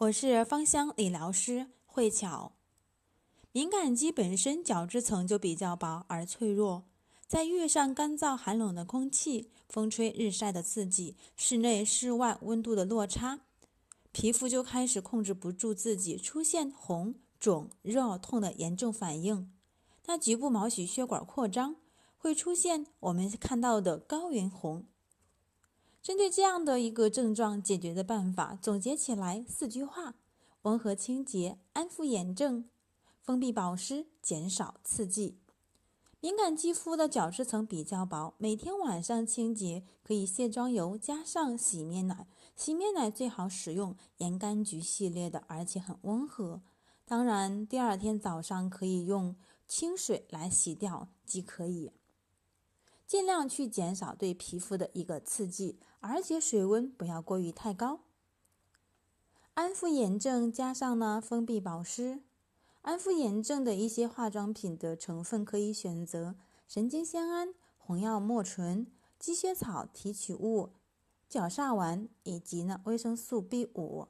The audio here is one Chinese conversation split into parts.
我是芳香理疗师慧巧。敏感肌本身角质层就比较薄而脆弱，在遇上干燥寒冷的空气、风吹日晒的刺激、室内室外温度的落差，皮肤就开始控制不住自己，出现红、肿、热、痛的炎症反应。那局部毛细血管扩张，会出现我们看到的高原红。针对这样的一个症状，解决的办法总结起来四句话：温和清洁、安抚炎症、封闭保湿、减少刺激。敏感肌肤的角质层比较薄，每天晚上清洁可以卸妆油加上洗面奶，洗面奶最好使用岩柑橘系列的，而且很温和。当然，第二天早上可以用清水来洗掉即可以。尽量去减少对皮肤的一个刺激，而且水温不要过于太高。安抚炎症加上呢封闭保湿，安抚炎症的一些化妆品的成分可以选择神经酰胺、红药莫醇、积雪草提取物、角鲨烷以及呢维生素 B 五。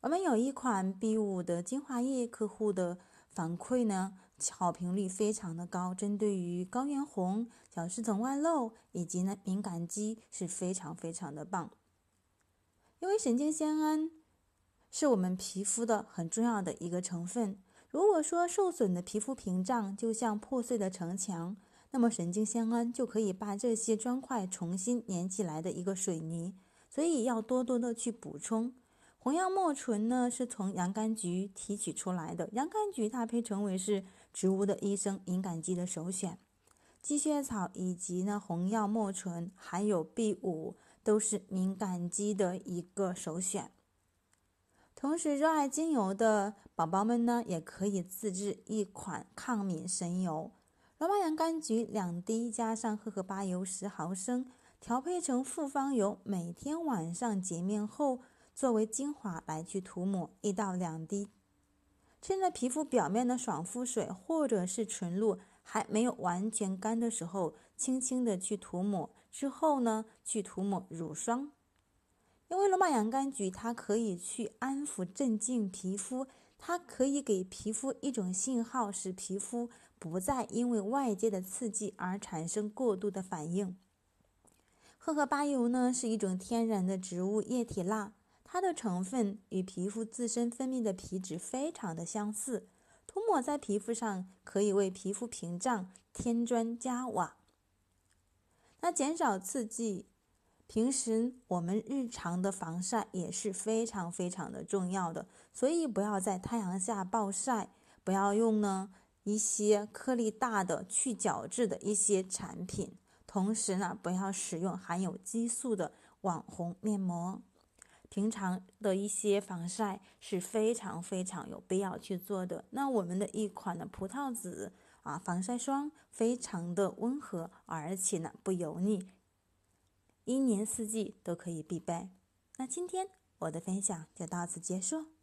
我们有一款 B 五的精华液，客户的反馈呢。好评率非常的高，针对于高原红、角质层外露以及呢敏感肌是非常非常的棒。因为神经酰胺是我们皮肤的很重要的一个成分。如果说受损的皮肤屏障就像破碎的城墙，那么神经酰胺就可以把这些砖块重新粘起来的一个水泥，所以要多多的去补充。红药莫醇呢是从洋甘菊提取出来的，洋甘菊它被称为是。植物的医生敏感肌的首选，积雪草以及呢红药莫醇还有 B 五都是敏感肌的一个首选。同时，热爱精油的宝宝们呢，也可以自制一款抗敏神油：罗马洋甘菊两滴加上荷荷巴油十毫升，调配成复方油，每天晚上洁面后作为精华来去涂抹一到两滴。趁着皮肤表面的爽肤水或者是纯露还没有完全干的时候，轻轻的去涂抹。之后呢，去涂抹乳霜。因为罗马洋甘菊它可以去安抚镇静皮肤，它可以给皮肤一种信号，使皮肤不再因为外界的刺激而产生过度的反应。荷荷巴油呢是一种天然的植物液体蜡。它的成分与皮肤自身分泌的皮脂非常的相似，涂抹在皮肤上可以为皮肤屏障添砖加瓦。那减少刺激，平时我们日常的防晒也是非常非常的重要的，所以不要在太阳下暴晒，不要用呢一些颗粒大的去角质的一些产品，同时呢不要使用含有激素的网红面膜。平常的一些防晒是非常非常有必要去做的。那我们的一款的葡萄籽啊防晒霜，非常的温和，而且呢不油腻，一年四季都可以必备。那今天我的分享就到此结束。